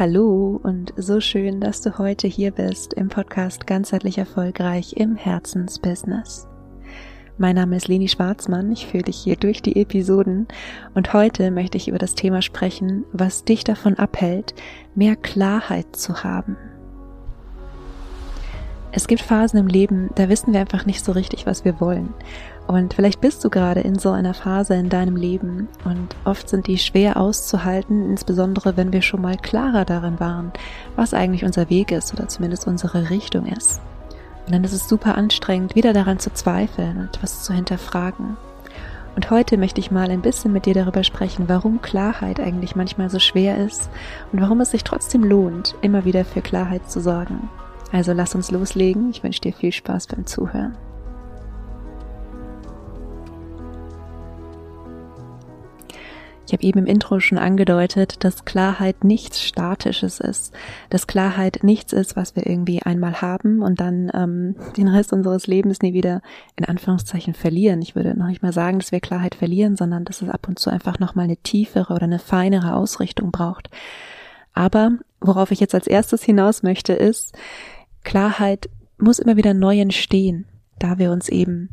Hallo und so schön, dass du heute hier bist im Podcast Ganzheitlich Erfolgreich im Herzensbusiness. Mein Name ist Leni Schwarzmann, ich führe dich hier durch die Episoden und heute möchte ich über das Thema sprechen, was dich davon abhält, mehr Klarheit zu haben. Es gibt Phasen im Leben, da wissen wir einfach nicht so richtig, was wir wollen. Und vielleicht bist du gerade in so einer Phase in deinem Leben und oft sind die schwer auszuhalten, insbesondere wenn wir schon mal klarer darin waren, was eigentlich unser Weg ist oder zumindest unsere Richtung ist. Und dann ist es super anstrengend, wieder daran zu zweifeln und was zu hinterfragen. Und heute möchte ich mal ein bisschen mit dir darüber sprechen, warum Klarheit eigentlich manchmal so schwer ist und warum es sich trotzdem lohnt, immer wieder für Klarheit zu sorgen. Also lass uns loslegen. Ich wünsche dir viel Spaß beim Zuhören. Ich habe eben im Intro schon angedeutet, dass Klarheit nichts Statisches ist, dass Klarheit nichts ist, was wir irgendwie einmal haben und dann ähm, den Rest unseres Lebens nie wieder in Anführungszeichen verlieren. Ich würde noch nicht mal sagen, dass wir Klarheit verlieren, sondern dass es ab und zu einfach nochmal eine tiefere oder eine feinere Ausrichtung braucht. Aber worauf ich jetzt als erstes hinaus möchte, ist, Klarheit muss immer wieder neu entstehen, da wir uns eben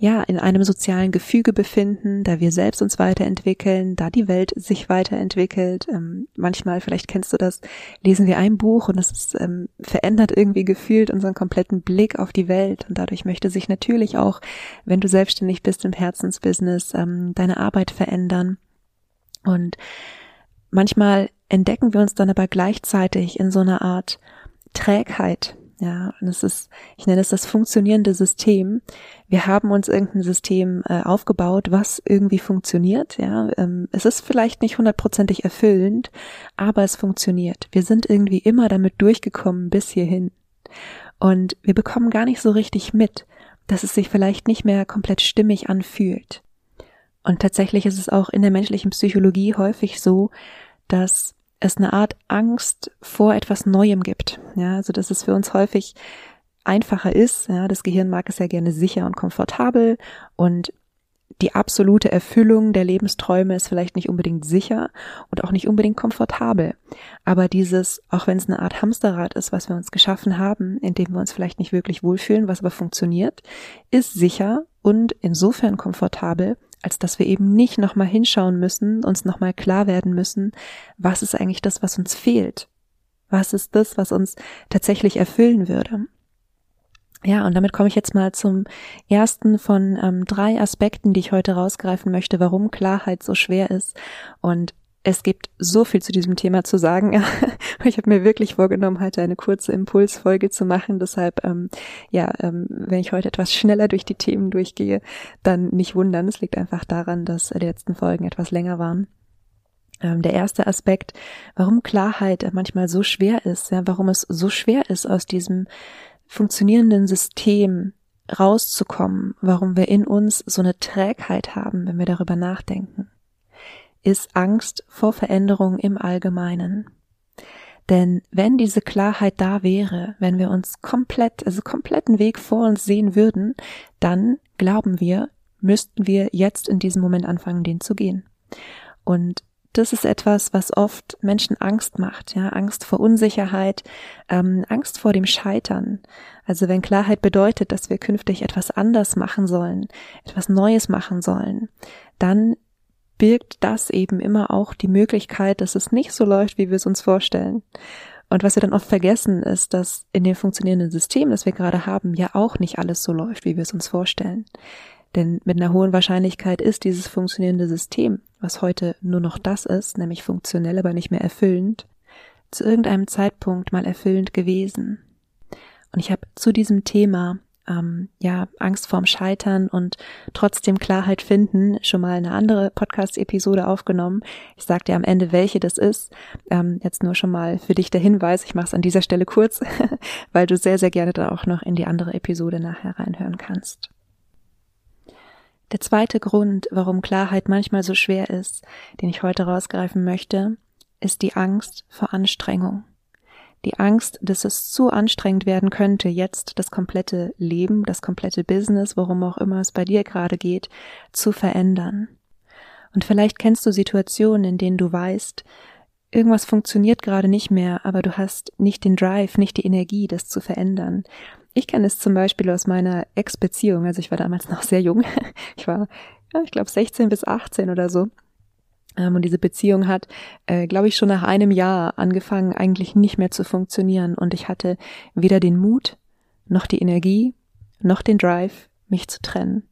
ja, in einem sozialen Gefüge befinden, da wir selbst uns weiterentwickeln, da die Welt sich weiterentwickelt. Ähm, manchmal, vielleicht kennst du das, lesen wir ein Buch und es ähm, verändert irgendwie gefühlt unseren kompletten Blick auf die Welt. Und dadurch möchte sich natürlich auch, wenn du selbstständig bist im Herzensbusiness, ähm, deine Arbeit verändern. Und manchmal entdecken wir uns dann aber gleichzeitig in so einer Art Trägheit, ja, und es ist, ich nenne es das funktionierende System. Wir haben uns irgendein System äh, aufgebaut, was irgendwie funktioniert. Ja, ähm, es ist vielleicht nicht hundertprozentig erfüllend, aber es funktioniert. Wir sind irgendwie immer damit durchgekommen bis hierhin. Und wir bekommen gar nicht so richtig mit, dass es sich vielleicht nicht mehr komplett stimmig anfühlt. Und tatsächlich ist es auch in der menschlichen Psychologie häufig so, dass es eine Art Angst vor etwas Neuem gibt. Ja, also dass es für uns häufig einfacher ist. Ja, das Gehirn mag es ja gerne sicher und komfortabel und die absolute Erfüllung der Lebensträume ist vielleicht nicht unbedingt sicher und auch nicht unbedingt komfortabel. Aber dieses, auch wenn es eine Art Hamsterrad ist, was wir uns geschaffen haben, in dem wir uns vielleicht nicht wirklich wohlfühlen, was aber funktioniert, ist sicher und insofern komfortabel, als dass wir eben nicht nochmal hinschauen müssen, uns nochmal klar werden müssen, was ist eigentlich das, was uns fehlt? Was ist das, was uns tatsächlich erfüllen würde? Ja, und damit komme ich jetzt mal zum ersten von ähm, drei Aspekten, die ich heute rausgreifen möchte, warum Klarheit so schwer ist. Und es gibt so viel zu diesem Thema zu sagen. ich habe mir wirklich vorgenommen, heute eine kurze Impulsfolge zu machen. Deshalb, ähm, ja, ähm, wenn ich heute etwas schneller durch die Themen durchgehe, dann nicht wundern. Es liegt einfach daran, dass die letzten Folgen etwas länger waren. Ähm, der erste Aspekt, warum Klarheit manchmal so schwer ist, ja, warum es so schwer ist, aus diesem funktionierenden System rauszukommen, warum wir in uns so eine Trägheit haben, wenn wir darüber nachdenken ist Angst vor Veränderung im Allgemeinen. Denn wenn diese Klarheit da wäre, wenn wir uns komplett, also kompletten Weg vor uns sehen würden, dann glauben wir, müssten wir jetzt in diesem Moment anfangen, den zu gehen. Und das ist etwas, was oft Menschen Angst macht, ja, Angst vor Unsicherheit, ähm, Angst vor dem Scheitern. Also wenn Klarheit bedeutet, dass wir künftig etwas anders machen sollen, etwas Neues machen sollen, dann birgt das eben immer auch die Möglichkeit, dass es nicht so läuft, wie wir es uns vorstellen. Und was wir dann oft vergessen, ist, dass in dem funktionierenden System, das wir gerade haben, ja auch nicht alles so läuft, wie wir es uns vorstellen. Denn mit einer hohen Wahrscheinlichkeit ist dieses funktionierende System, was heute nur noch das ist, nämlich funktionell, aber nicht mehr erfüllend, zu irgendeinem Zeitpunkt mal erfüllend gewesen. Und ich habe zu diesem Thema ähm, ja, Angst vorm Scheitern und trotzdem Klarheit finden, schon mal eine andere Podcast-Episode aufgenommen. Ich sag dir am Ende, welche das ist. Ähm, jetzt nur schon mal für dich der Hinweis, ich mache es an dieser Stelle kurz, weil du sehr, sehr gerne da auch noch in die andere Episode nachher reinhören kannst. Der zweite Grund, warum Klarheit manchmal so schwer ist, den ich heute rausgreifen möchte, ist die Angst vor Anstrengung die Angst, dass es zu anstrengend werden könnte, jetzt das komplette Leben, das komplette Business, worum auch immer es bei dir gerade geht, zu verändern. Und vielleicht kennst du Situationen, in denen du weißt, irgendwas funktioniert gerade nicht mehr, aber du hast nicht den Drive, nicht die Energie, das zu verändern. Ich kenne es zum Beispiel aus meiner Ex-Beziehung, also ich war damals noch sehr jung, ich war, ja, ich glaube 16 bis 18 oder so. Ähm, und diese Beziehung hat, äh, glaube ich, schon nach einem Jahr angefangen, eigentlich nicht mehr zu funktionieren. Und ich hatte weder den Mut, noch die Energie, noch den Drive, mich zu trennen.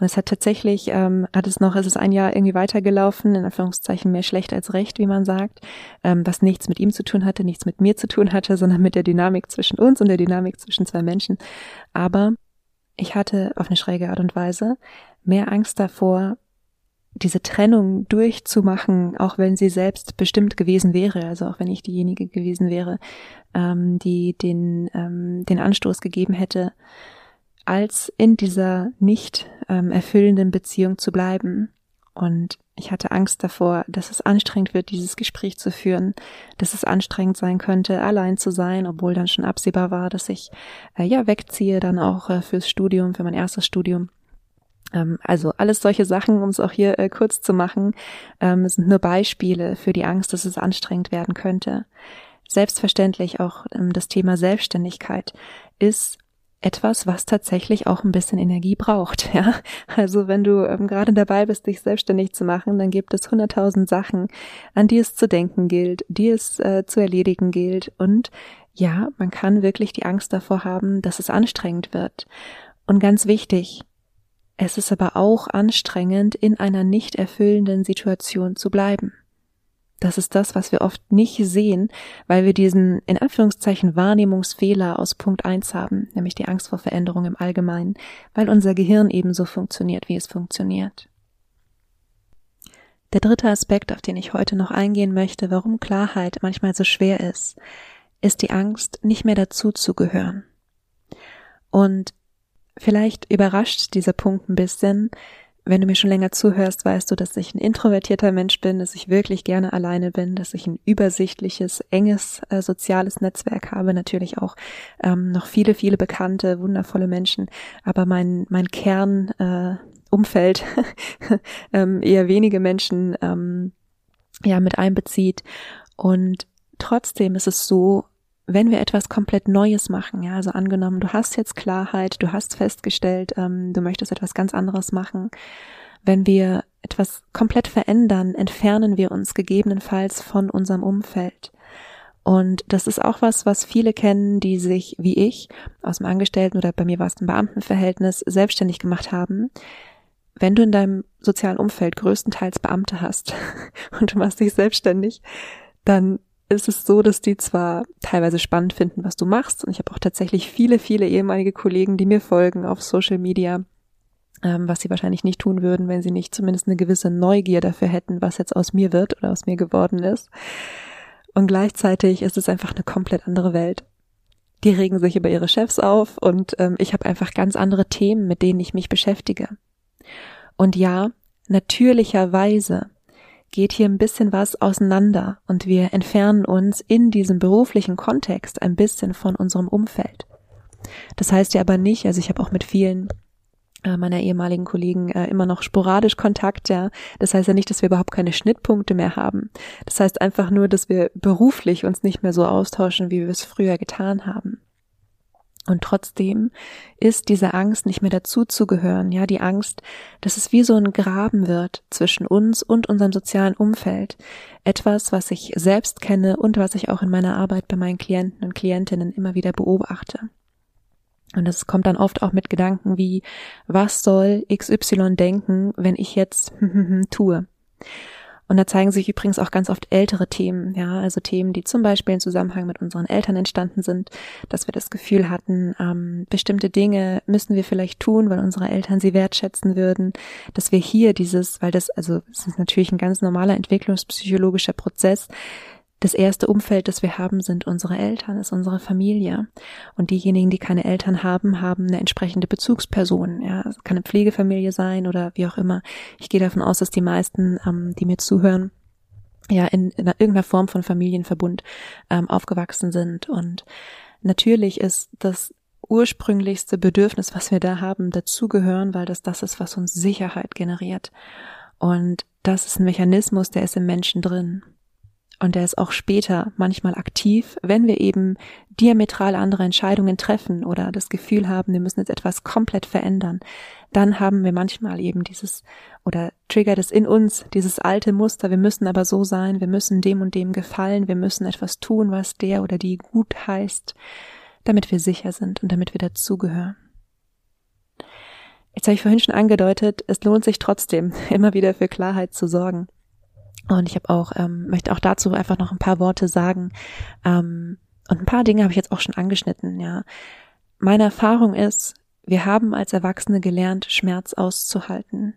Und es hat tatsächlich, ähm, hat es noch, es ist ein Jahr irgendwie weitergelaufen, in Anführungszeichen mehr schlecht als recht, wie man sagt, ähm, was nichts mit ihm zu tun hatte, nichts mit mir zu tun hatte, sondern mit der Dynamik zwischen uns und der Dynamik zwischen zwei Menschen. Aber ich hatte auf eine schräge Art und Weise mehr Angst davor, diese Trennung durchzumachen, auch wenn sie selbst bestimmt gewesen wäre, also auch wenn ich diejenige gewesen wäre, ähm, die den, ähm, den Anstoß gegeben hätte, als in dieser nicht ähm, erfüllenden Beziehung zu bleiben. Und ich hatte Angst davor, dass es anstrengend wird, dieses Gespräch zu führen, dass es anstrengend sein könnte, allein zu sein, obwohl dann schon absehbar war, dass ich äh, ja wegziehe, dann auch äh, fürs Studium, für mein erstes Studium. Ähm, also alles solche Sachen, um es auch hier äh, kurz zu machen, ähm, sind nur Beispiele für die Angst, dass es anstrengend werden könnte. Selbstverständlich auch ähm, das Thema Selbstständigkeit ist etwas, was tatsächlich auch ein bisschen Energie braucht. Ja, also wenn du ähm, gerade dabei bist, dich selbstständig zu machen, dann gibt es hunderttausend Sachen, an die es zu denken gilt, die es äh, zu erledigen gilt. Und ja, man kann wirklich die Angst davor haben, dass es anstrengend wird. Und ganz wichtig, es ist aber auch anstrengend, in einer nicht erfüllenden Situation zu bleiben. Das ist das, was wir oft nicht sehen, weil wir diesen in Anführungszeichen Wahrnehmungsfehler aus Punkt eins haben, nämlich die Angst vor Veränderung im Allgemeinen, weil unser Gehirn ebenso funktioniert, wie es funktioniert. Der dritte Aspekt, auf den ich heute noch eingehen möchte, warum Klarheit manchmal so schwer ist, ist die Angst, nicht mehr dazuzugehören. Und vielleicht überrascht dieser Punkt ein bisschen, wenn du mir schon länger zuhörst, weißt du, dass ich ein introvertierter Mensch bin, dass ich wirklich gerne alleine bin, dass ich ein übersichtliches, enges äh, soziales Netzwerk habe, natürlich auch ähm, noch viele, viele bekannte, wundervolle Menschen, aber mein, mein Kern äh, Umfeld ähm, eher wenige Menschen ähm, ja mit einbezieht. Und trotzdem ist es so, wenn wir etwas komplett Neues machen, ja, also angenommen, du hast jetzt Klarheit, du hast festgestellt, ähm, du möchtest etwas ganz anderes machen, wenn wir etwas komplett verändern, entfernen wir uns gegebenenfalls von unserem Umfeld. Und das ist auch was, was viele kennen, die sich, wie ich, aus dem Angestellten oder bei mir war es ein Beamtenverhältnis, selbstständig gemacht haben. Wenn du in deinem sozialen Umfeld größtenteils Beamte hast und du machst dich selbstständig, dann ist es so, dass die zwar teilweise spannend finden, was du machst, und ich habe auch tatsächlich viele, viele ehemalige Kollegen, die mir folgen auf Social Media, ähm, was sie wahrscheinlich nicht tun würden, wenn sie nicht zumindest eine gewisse Neugier dafür hätten, was jetzt aus mir wird oder aus mir geworden ist. Und gleichzeitig ist es einfach eine komplett andere Welt. Die regen sich über ihre Chefs auf und ähm, ich habe einfach ganz andere Themen, mit denen ich mich beschäftige. Und ja, natürlicherweise geht hier ein bisschen was auseinander und wir entfernen uns in diesem beruflichen Kontext ein bisschen von unserem Umfeld. Das heißt ja aber nicht, also ich habe auch mit vielen äh, meiner ehemaligen Kollegen äh, immer noch sporadisch Kontakt, ja. Das heißt ja nicht, dass wir überhaupt keine Schnittpunkte mehr haben. Das heißt einfach nur, dass wir beruflich uns nicht mehr so austauschen, wie wir es früher getan haben. Und trotzdem ist diese Angst, nicht mehr dazuzugehören, ja, die Angst, dass es wie so ein Graben wird zwischen uns und unserem sozialen Umfeld. Etwas, was ich selbst kenne und was ich auch in meiner Arbeit bei meinen Klienten und Klientinnen immer wieder beobachte. Und das kommt dann oft auch mit Gedanken wie, was soll XY denken, wenn ich jetzt tue? Und da zeigen sich übrigens auch ganz oft ältere Themen, ja, also Themen, die zum Beispiel in Zusammenhang mit unseren Eltern entstanden sind, dass wir das Gefühl hatten, ähm, bestimmte Dinge müssen wir vielleicht tun, weil unsere Eltern sie wertschätzen würden, dass wir hier dieses, weil das, also es ist natürlich ein ganz normaler entwicklungspsychologischer Prozess, das erste Umfeld, das wir haben, sind unsere Eltern, ist unsere Familie. Und diejenigen, die keine Eltern haben, haben eine entsprechende Bezugsperson. Ja, es kann eine Pflegefamilie sein oder wie auch immer. Ich gehe davon aus, dass die meisten, ähm, die mir zuhören, ja in, in irgendeiner Form von Familienverbund ähm, aufgewachsen sind. Und natürlich ist das ursprünglichste Bedürfnis, was wir da haben, dazugehören, weil das das ist, was uns Sicherheit generiert. Und das ist ein Mechanismus, der ist im Menschen drin. Und der ist auch später manchmal aktiv, wenn wir eben diametral andere Entscheidungen treffen oder das Gefühl haben, wir müssen jetzt etwas komplett verändern, dann haben wir manchmal eben dieses oder triggert es in uns dieses alte Muster, wir müssen aber so sein, wir müssen dem und dem gefallen, wir müssen etwas tun, was der oder die gut heißt, damit wir sicher sind und damit wir dazugehören. Jetzt habe ich vorhin schon angedeutet, es lohnt sich trotzdem, immer wieder für Klarheit zu sorgen. Und ich habe auch, ähm, möchte auch dazu einfach noch ein paar Worte sagen. Ähm, und ein paar Dinge habe ich jetzt auch schon angeschnitten, ja. Meine Erfahrung ist, wir haben als Erwachsene gelernt, Schmerz auszuhalten.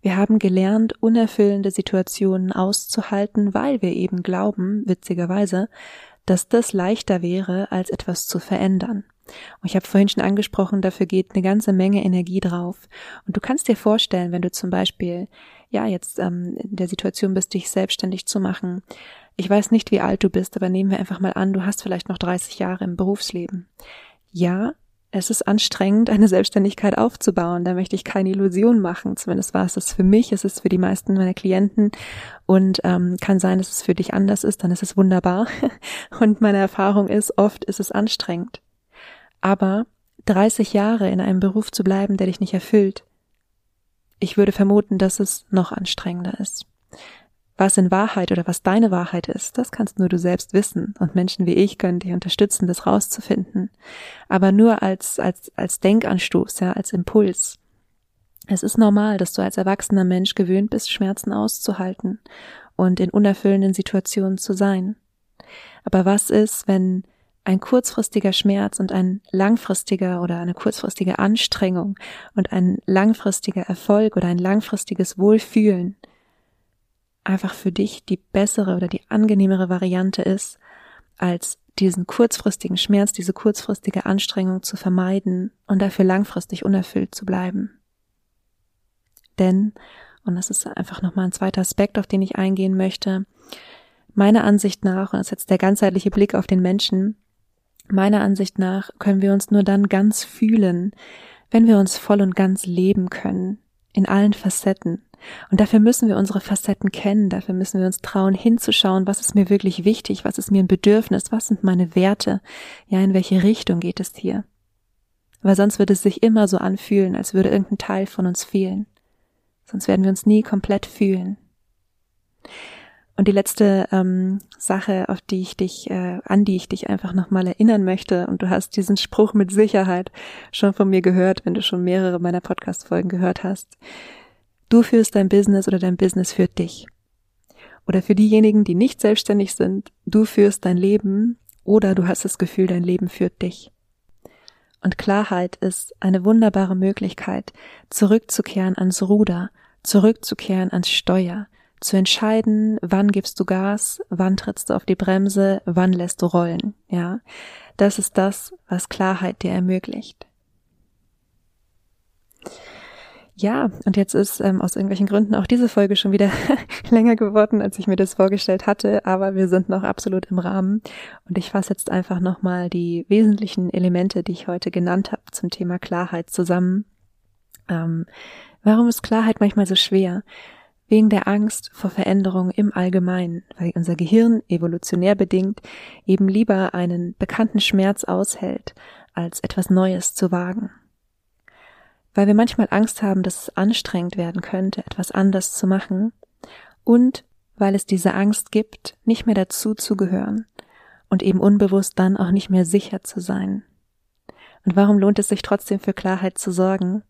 Wir haben gelernt, unerfüllende Situationen auszuhalten, weil wir eben glauben, witzigerweise, dass das leichter wäre, als etwas zu verändern. Und ich habe vorhin schon angesprochen, dafür geht eine ganze Menge Energie drauf. Und du kannst dir vorstellen, wenn du zum Beispiel, ja, jetzt ähm, in der Situation bist, dich selbstständig zu machen. Ich weiß nicht, wie alt du bist, aber nehmen wir einfach mal an, du hast vielleicht noch 30 Jahre im Berufsleben. Ja, es ist anstrengend, eine Selbstständigkeit aufzubauen. Da möchte ich keine Illusion machen. Zumindest war es das für mich, es ist für die meisten meiner Klienten und ähm, kann sein, dass es für dich anders ist, dann ist es wunderbar. Und meine Erfahrung ist, oft ist es anstrengend. Aber 30 Jahre in einem Beruf zu bleiben, der dich nicht erfüllt, ich würde vermuten, dass es noch anstrengender ist. Was in Wahrheit oder was deine Wahrheit ist, das kannst nur du selbst wissen und Menschen wie ich können dich unterstützen, das rauszufinden. Aber nur als, als, als Denkanstoß, ja, als Impuls. Es ist normal, dass du als erwachsener Mensch gewöhnt bist, Schmerzen auszuhalten und in unerfüllenden Situationen zu sein. Aber was ist, wenn ein kurzfristiger Schmerz und ein langfristiger oder eine kurzfristige Anstrengung und ein langfristiger Erfolg oder ein langfristiges Wohlfühlen einfach für dich die bessere oder die angenehmere Variante ist, als diesen kurzfristigen Schmerz, diese kurzfristige Anstrengung zu vermeiden und dafür langfristig unerfüllt zu bleiben. Denn, und das ist einfach nochmal ein zweiter Aspekt, auf den ich eingehen möchte, meiner Ansicht nach, und das ist jetzt der ganzheitliche Blick auf den Menschen, meiner Ansicht nach können wir uns nur dann ganz fühlen, wenn wir uns voll und ganz leben können, in allen Facetten, und dafür müssen wir unsere Facetten kennen, dafür müssen wir uns trauen, hinzuschauen, was ist mir wirklich wichtig, was ist mir ein Bedürfnis, was sind meine Werte, ja, in welche Richtung geht es hier. Weil sonst würde es sich immer so anfühlen, als würde irgendein Teil von uns fehlen. Sonst werden wir uns nie komplett fühlen. Und die letzte ähm, Sache, auf die ich dich, äh, an die ich dich einfach nochmal erinnern möchte, und du hast diesen Spruch mit Sicherheit schon von mir gehört, wenn du schon mehrere meiner Podcast-Folgen gehört hast. Du führst dein Business oder dein Business führt dich. Oder für diejenigen, die nicht selbstständig sind, du führst dein Leben oder du hast das Gefühl, dein Leben führt dich. Und Klarheit ist eine wunderbare Möglichkeit, zurückzukehren ans Ruder, zurückzukehren ans Steuer, zu entscheiden, wann gibst du Gas, wann trittst du auf die Bremse, wann lässt du rollen, ja. Das ist das, was Klarheit dir ermöglicht. Ja, und jetzt ist ähm, aus irgendwelchen Gründen auch diese Folge schon wieder länger geworden, als ich mir das vorgestellt hatte, aber wir sind noch absolut im Rahmen und ich fasse jetzt einfach nochmal die wesentlichen Elemente, die ich heute genannt habe zum Thema Klarheit zusammen. Ähm, warum ist Klarheit manchmal so schwer? Wegen der Angst vor Veränderung im Allgemeinen, weil unser Gehirn evolutionär bedingt eben lieber einen bekannten Schmerz aushält, als etwas Neues zu wagen weil wir manchmal Angst haben, dass es anstrengend werden könnte, etwas anders zu machen und weil es diese Angst gibt, nicht mehr dazu zu gehören und eben unbewusst dann auch nicht mehr sicher zu sein. Und warum lohnt es sich trotzdem für Klarheit zu sorgen?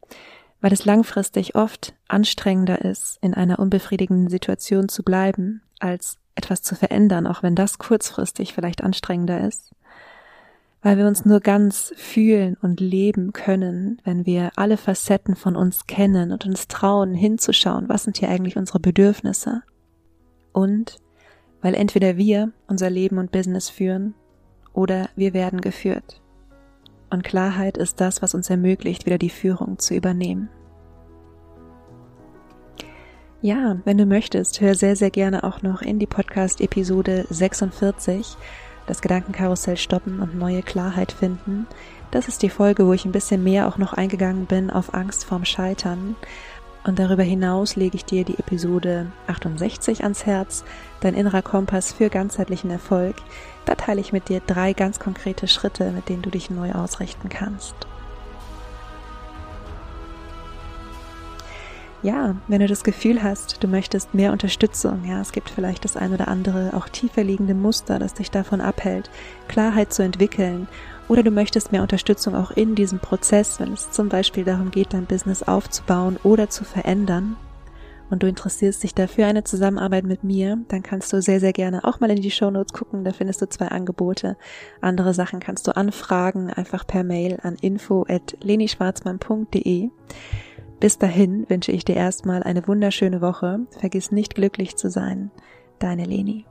Weil es langfristig oft anstrengender ist, in einer unbefriedigenden Situation zu bleiben, als etwas zu verändern, auch wenn das kurzfristig vielleicht anstrengender ist weil wir uns nur ganz fühlen und leben können, wenn wir alle Facetten von uns kennen und uns trauen hinzuschauen, was sind hier eigentlich unsere Bedürfnisse. Und weil entweder wir unser Leben und Business führen oder wir werden geführt. Und Klarheit ist das, was uns ermöglicht, wieder die Führung zu übernehmen. Ja, wenn du möchtest, hör sehr, sehr gerne auch noch in die Podcast-Episode 46 das Gedankenkarussell stoppen und neue Klarheit finden. Das ist die Folge, wo ich ein bisschen mehr auch noch eingegangen bin auf Angst vorm Scheitern. Und darüber hinaus lege ich dir die Episode 68 ans Herz, dein innerer Kompass für ganzheitlichen Erfolg. Da teile ich mit dir drei ganz konkrete Schritte, mit denen du dich neu ausrichten kannst. Ja, wenn du das Gefühl hast, du möchtest mehr Unterstützung, ja, es gibt vielleicht das ein oder andere auch tiefer liegende Muster, das dich davon abhält, Klarheit zu entwickeln oder du möchtest mehr Unterstützung auch in diesem Prozess, wenn es zum Beispiel darum geht, dein Business aufzubauen oder zu verändern und du interessierst dich dafür eine Zusammenarbeit mit mir, dann kannst du sehr, sehr gerne auch mal in die Show Notes gucken. Da findest du zwei Angebote. Andere Sachen kannst du anfragen, einfach per Mail an info at lenischwarzmann.de. Bis dahin wünsche ich dir erstmal eine wunderschöne Woche. Vergiss nicht glücklich zu sein. Deine Leni.